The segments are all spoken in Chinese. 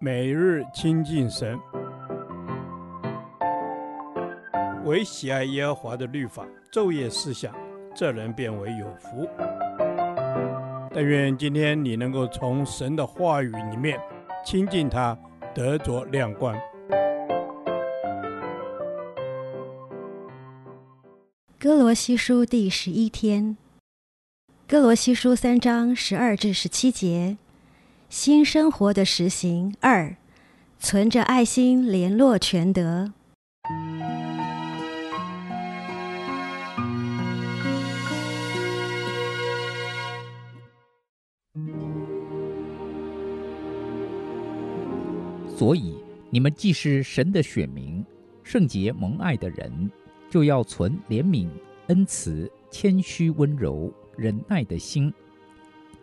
每日亲近神，唯喜爱耶和华的律法，昼夜思想，这人便为有福。但愿今天你能够从神的话语里面亲近他，得着亮光。歌罗西书第十一天，歌罗西书三章十二至十七节。新生活的实行二，存着爱心联络全德。所以你们既是神的选民，圣洁蒙爱的人，就要存怜悯、恩慈、谦虚、温柔、忍耐的心。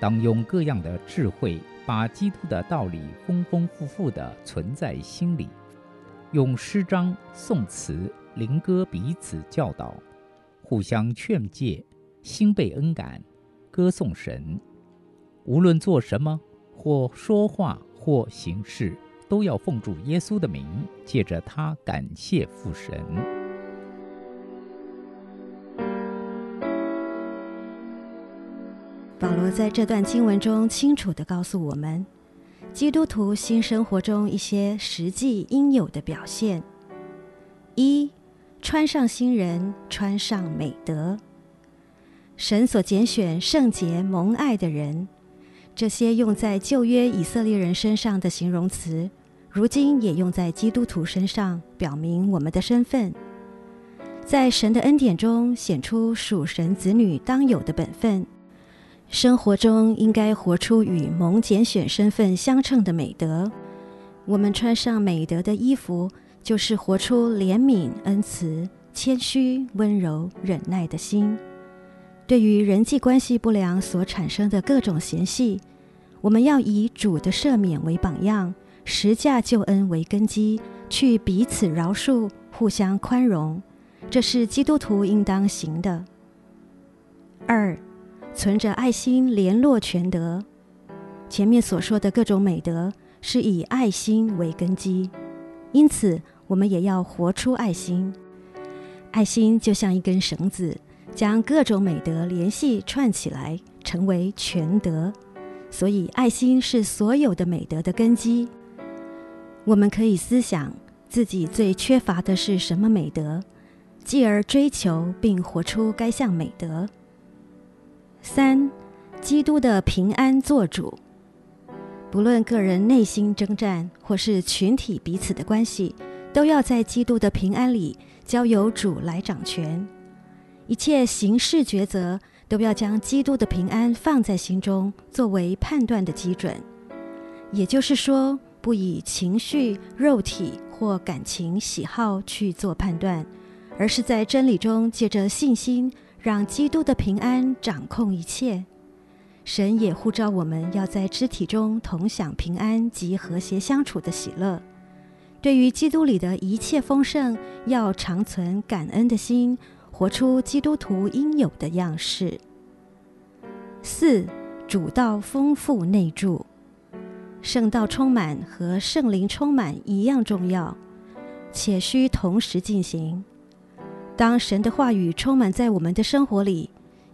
当用各样的智慧，把基督的道理丰丰富富地存在心里，用诗章、颂词、灵歌彼此教导，互相劝诫，心被恩感，歌颂神。无论做什么，或说话，或行事，都要奉主耶稣的名，借着他感谢父神。在这段经文中清楚地告诉我们，基督徒新生活中一些实际应有的表现：一、穿上新人，穿上美德。神所拣选圣洁蒙爱的人，这些用在旧约以色列人身上的形容词，如今也用在基督徒身上，表明我们的身份，在神的恩典中显出属神子女当有的本分。生活中应该活出与蒙拣选身份相称的美德。我们穿上美德的衣服，就是活出怜悯、恩慈、谦虚、温柔、忍耐的心。对于人际关系不良所产生的各种嫌隙，我们要以主的赦免为榜样，十架救恩为根基，去彼此饶恕、互相宽容。这是基督徒应当行的。二。存着爱心联络全德。前面所说的各种美德是以爱心为根基，因此我们也要活出爱心。爱心就像一根绳子，将各种美德联系串起来，成为全德。所以，爱心是所有的美德的根基。我们可以思想自己最缺乏的是什么美德，继而追求并活出该项美德。三，基督的平安做主。不论个人内心征战，或是群体彼此的关系，都要在基督的平安里交由主来掌权。一切行事抉择，都要将基督的平安放在心中，作为判断的基准。也就是说，不以情绪、肉体或感情喜好去做判断，而是在真理中借着信心。让基督的平安掌控一切。神也呼召我们要在肢体中同享平安及和谐相处的喜乐。对于基督里的一切丰盛，要常存感恩的心，活出基督徒应有的样式。四、主道丰富内住，圣道充满和圣灵充满一样重要，且需同时进行。当神的话语充满在我们的生活里，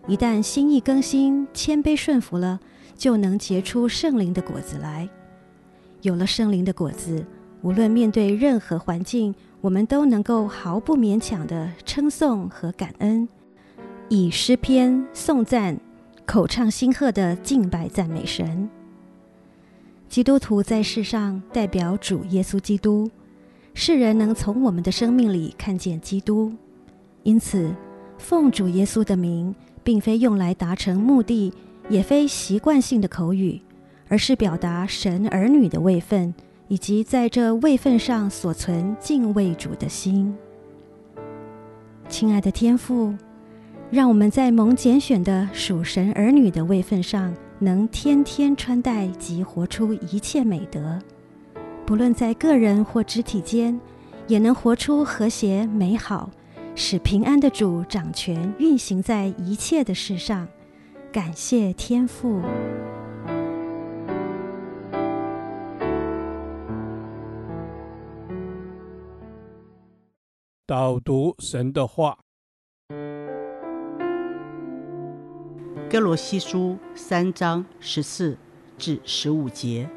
一旦心意更新、谦卑顺服了，就能结出圣灵的果子来。有了圣灵的果子，无论面对任何环境，我们都能够毫不勉强地称颂和感恩，以诗篇、颂赞、口唱心和的敬拜赞美神。基督徒在世上代表主耶稣基督，世人能从我们的生命里看见基督。因此，奉主耶稣的名，并非用来达成目的，也非习惯性的口语，而是表达神儿女的位分，以及在这位分上所存敬畏主的心。亲爱的天父，让我们在蒙拣选的属神儿女的位分上，能天天穿戴及活出一切美德，不论在个人或肢体间，也能活出和谐美好，使平安的主掌权运行在一切的事上。感谢天父。导读神的话，哥罗西书三章十四至十五节，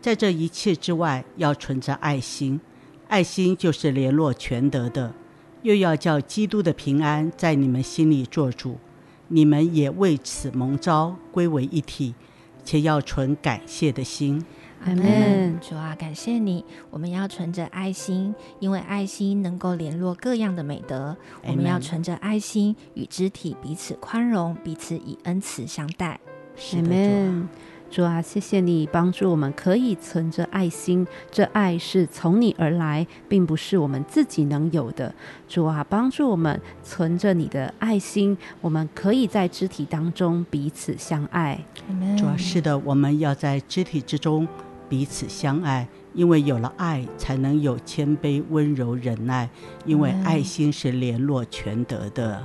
在这一切之外，要存着爱心，爱心就是联络全德的，又要叫基督的平安在你们心里做主。你们也为此蒙召归为一体，且要存感谢的心。阿门。主啊，感谢你，我们要存着爱心，因为爱心能够联络各样的美德。我们要存着爱心，与肢体彼此宽容，彼此以恩慈相待。阿门。主啊，谢谢你帮助我们，可以存着爱心。这爱是从你而来，并不是我们自己能有的。主啊，帮助我们存着你的爱心，我们可以在肢体当中彼此相爱。主啊，是的，我们要在肢体之中彼此相爱，因为有了爱，才能有谦卑、温柔、忍耐。因为爱心是联络全德的。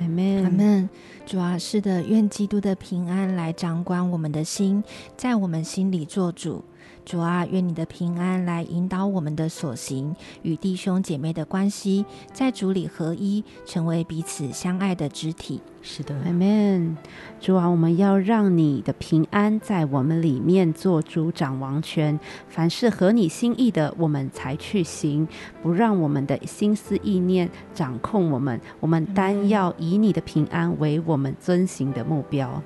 阿门，阿门。主啊，是的，愿基督的平安来掌管我们的心，在我们心里做主。主啊，愿你的平安来引导我们的所行，与弟兄姐妹的关系，在主里合一，成为彼此相爱的肢体。是的，，Amen。主啊，我们要让你的平安在我们里面做主掌王权，凡是合你心意的，我们才去行，不让我们的心思意念掌控我们。我们单要以你的平安为我们遵行的目标。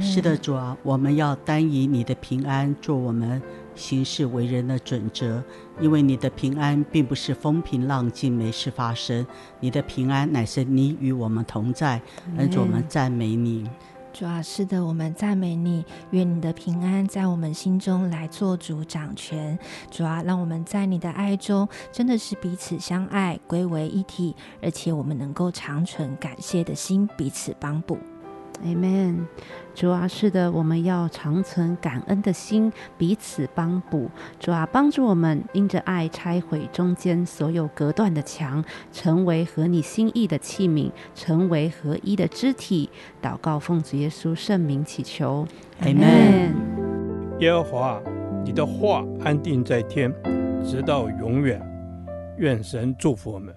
是的，主啊，我们要单以你的平安做我们。行事为人的准则，因为你的平安并不是风平浪静没事发生，你的平安乃是你与我们同在，恩主我们赞美你。主啊，是的，我们赞美你，愿你的平安在我们心中来做主掌权。主啊，让我们在你的爱中真的是彼此相爱，归为一体，而且我们能够长存感谢的心，彼此帮补。Amen。主啊，是的，我们要长存感恩的心，彼此帮补。主啊，帮助我们因着爱拆毁中间所有隔断的墙，成为合你心意的器皿，成为合一的肢体。祷告奉主耶稣圣名祈求，Amen。耶和华，你的话安定在天，直到永远。愿神祝福我们。